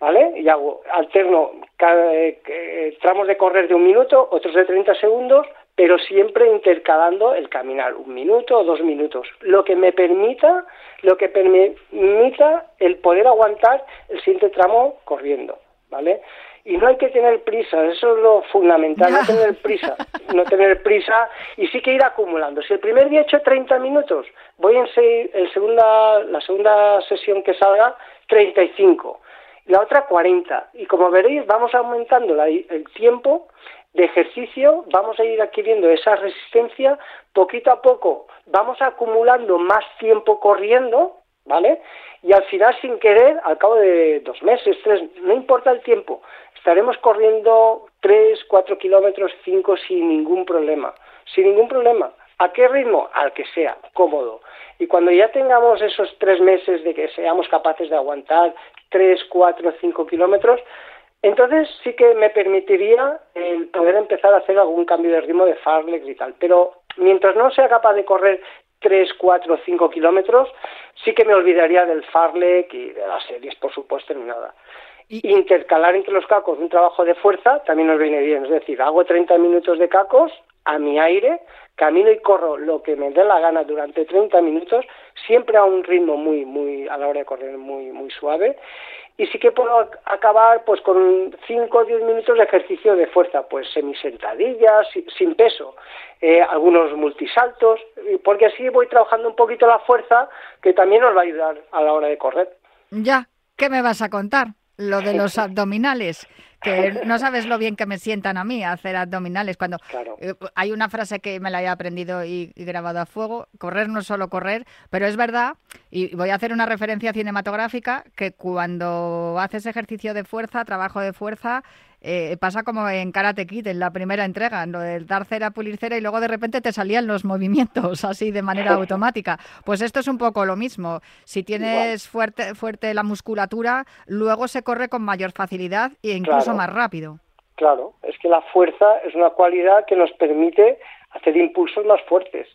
¿Vale? Y hago alterno eh, tramos de correr de un minuto, otros de 30 segundos, pero siempre intercalando el caminar un minuto o dos minutos, lo que me permita, lo que permita el poder aguantar el siguiente tramo corriendo, ¿vale? Y no hay que tener prisa, eso es lo fundamental, no tener prisa, no tener prisa y sí que ir acumulando. Si el primer día he hecho 30 minutos, voy en el segunda, la segunda sesión que salga 35, la otra 40 y como veréis vamos aumentando el tiempo de ejercicio, vamos a ir adquiriendo esa resistencia poquito a poco, vamos acumulando más tiempo corriendo, ¿vale? Y al final, sin querer, al cabo de dos meses, tres, no importa el tiempo, estaremos corriendo 3, 4 kilómetros, 5 sin ningún problema. Sin ningún problema. ¿A qué ritmo? Al que sea, cómodo. Y cuando ya tengamos esos tres meses de que seamos capaces de aguantar 3, 4, 5 kilómetros, entonces sí que me permitiría el poder empezar a hacer algún cambio de ritmo de Farlex y tal. Pero mientras no sea capaz de correr 3, 4, 5 kilómetros, sí que me olvidaría del Farlek y de las series, por supuesto, ni nada. Intercalar entre los cacos un trabajo de fuerza también nos viene bien. Es decir, hago 30 minutos de cacos a mi aire, camino y corro lo que me dé la gana durante 30 minutos, siempre a un ritmo muy, muy, a la hora de correr muy, muy suave. Y sí que puedo acabar pues con 5 o 10 minutos de ejercicio de fuerza, pues semisentadillas, sin peso, eh, algunos multisaltos, porque así voy trabajando un poquito la fuerza que también nos va a ayudar a la hora de correr. Ya, ¿qué me vas a contar? Lo de los abdominales, que no sabes lo bien que me sientan a mí hacer abdominales. Cuando eh, hay una frase que me la he aprendido y, y, grabado a fuego, correr no es solo correr, pero es verdad, y voy a hacer una referencia cinematográfica, que cuando haces ejercicio de fuerza, trabajo de fuerza, eh, pasa como en Karate Kid, en la primera entrega, lo del dar cera, pulir cera y luego de repente te salían los movimientos así de manera automática. Pues esto es un poco lo mismo. Si tienes fuerte, fuerte la musculatura, luego se corre con mayor facilidad e incluso más rápido. Claro, es que la fuerza es una cualidad que nos permite hacer impulsos más fuertes.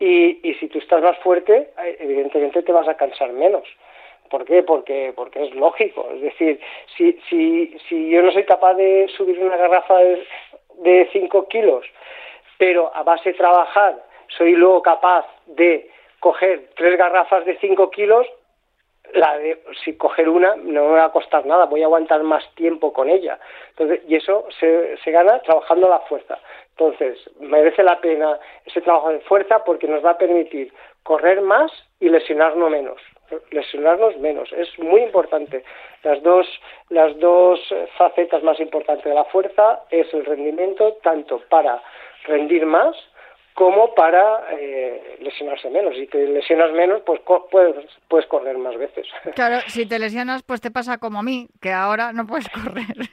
Y, y si tú estás más fuerte, eh, evidentemente te vas a cansar menos ¿Por qué? Porque, porque es lógico. Es decir, si, si, si yo no soy capaz de subir una garrafa de 5 kilos, pero a base de trabajar soy luego capaz de coger tres garrafas de 5 kilos, la de, si coger una no me va a costar nada, voy a aguantar más tiempo con ella. Entonces, y eso se, se gana trabajando la fuerza. Entonces, merece la pena ese trabajo de fuerza porque nos va a permitir correr más y lesionarnos menos. Lesionarnos menos. Es muy importante. Las dos, las dos facetas más importantes de la fuerza es el rendimiento, tanto para rendir más como para eh, lesionarse menos. Si te lesionas menos, pues puedes, puedes correr más veces. Claro, si te lesionas, pues te pasa como a mí, que ahora no puedes correr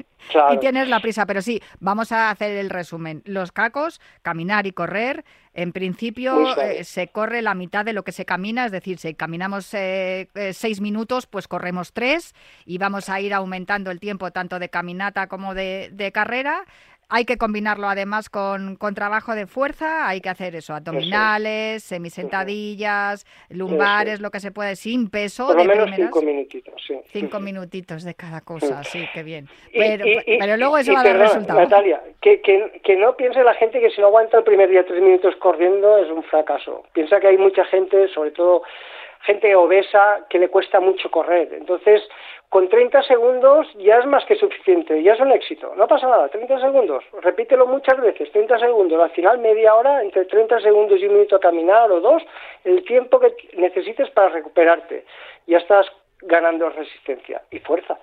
y tienes la prisa. Pero sí, vamos a hacer el resumen. Los cacos, caminar y correr. En principio eh, se corre la mitad de lo que se camina, es decir, si caminamos eh, seis minutos, pues corremos tres y vamos a ir aumentando el tiempo tanto de caminata como de, de carrera. Hay que combinarlo además con, con, trabajo de fuerza, hay que hacer eso, abdominales, semisentadillas, lumbares, lo que se puede, sin peso. Por lo menos cinco minutitos, sí. Cinco minutitos de cada cosa, sí, qué bien. Pero, pero luego eso va a dar resultado. Natalia, que, que, que no piense la gente que si no aguanta el primer día tres minutos corriendo es un fracaso. Piensa que hay mucha gente, sobre todo gente obesa, que le cuesta mucho correr. Entonces, con 30 segundos ya es más que suficiente, ya es un éxito, no pasa nada, 30 segundos, repítelo muchas veces, 30 segundos, al final media hora, entre 30 segundos y un minuto a caminar o dos, el tiempo que necesites para recuperarte, ya estás ganando resistencia y fuerza.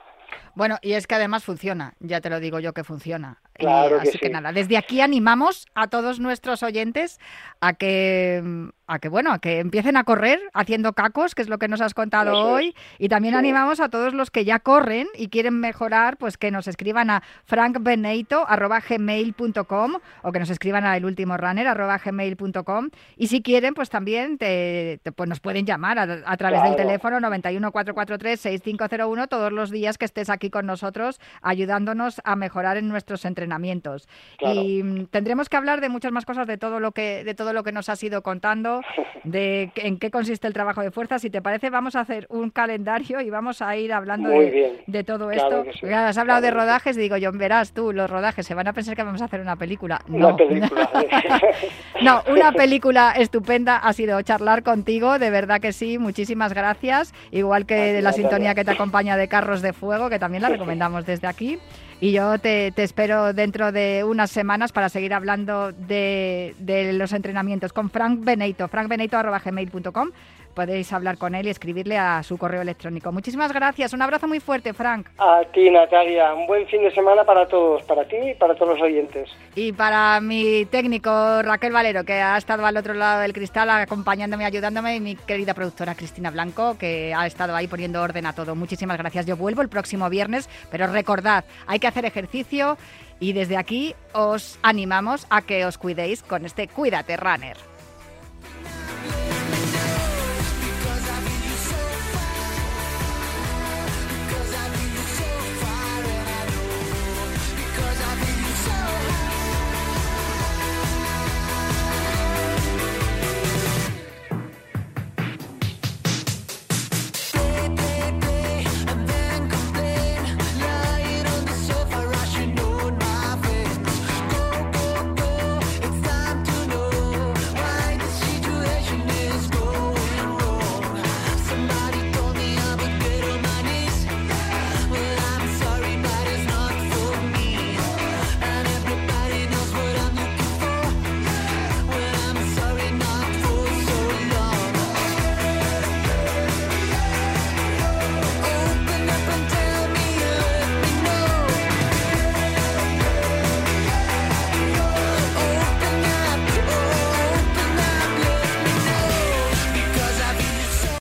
Bueno, y es que además funciona, ya te lo digo yo que funciona. Claro así que, nada, desde aquí animamos a todos nuestros oyentes a que a que bueno, a que empiecen a correr haciendo cacos, que es lo que nos has contado hoy, y también animamos a todos los que ya corren y quieren mejorar, pues que nos escriban a frankbeneito@gmail.com o que nos escriban a elultimorunner@gmail.com y si quieren, pues también te, pues nos pueden llamar a, través del teléfono 91 443 6501 todos los días que estés aquí con nosotros ayudándonos a mejorar en nuestros entrenamientos. Y mm, tendremos que hablar de muchas más cosas de todo lo que de todo lo que nos has ido contando de en qué consiste el trabajo de fuerza. Si te parece, vamos a hacer un calendario y vamos a ir hablando de, todo esto. has hablado de rodajes, digo yo, verás tú, los rodajes, se van a pensar que vamos a hacer una película. No. Una película. no, una película estupenda ha sido charlar contigo, de verdad que sí, muchísimas gracias. Igual que la sintonía que te acompaña de Carros de Fuego, que también la recomendamos desde aquí. Y yo te, espero dentro de unas semanas para seguir hablando de, de los entrenamientos con Frank Beneito, frankbeneito.gmail.com podéis hablar con él y escribirle a su correo electrónico. Muchísimas gracias, un abrazo muy fuerte, Frank. A ti, Natalia, un buen fin de semana para todos, para ti y para todos los oyentes. Y para mi técnico Raquel Valero, que ha estado al otro lado del cristal acompañándome, ayudándome, y mi querida productora Cristina Blanco, que ha estado ahí poniendo orden a todo. Muchísimas gracias. Yo vuelvo el próximo viernes, pero recordad, hay que hacer ejercicio y desde aquí os animamos a que os cuidéis con este Cuídate Runner.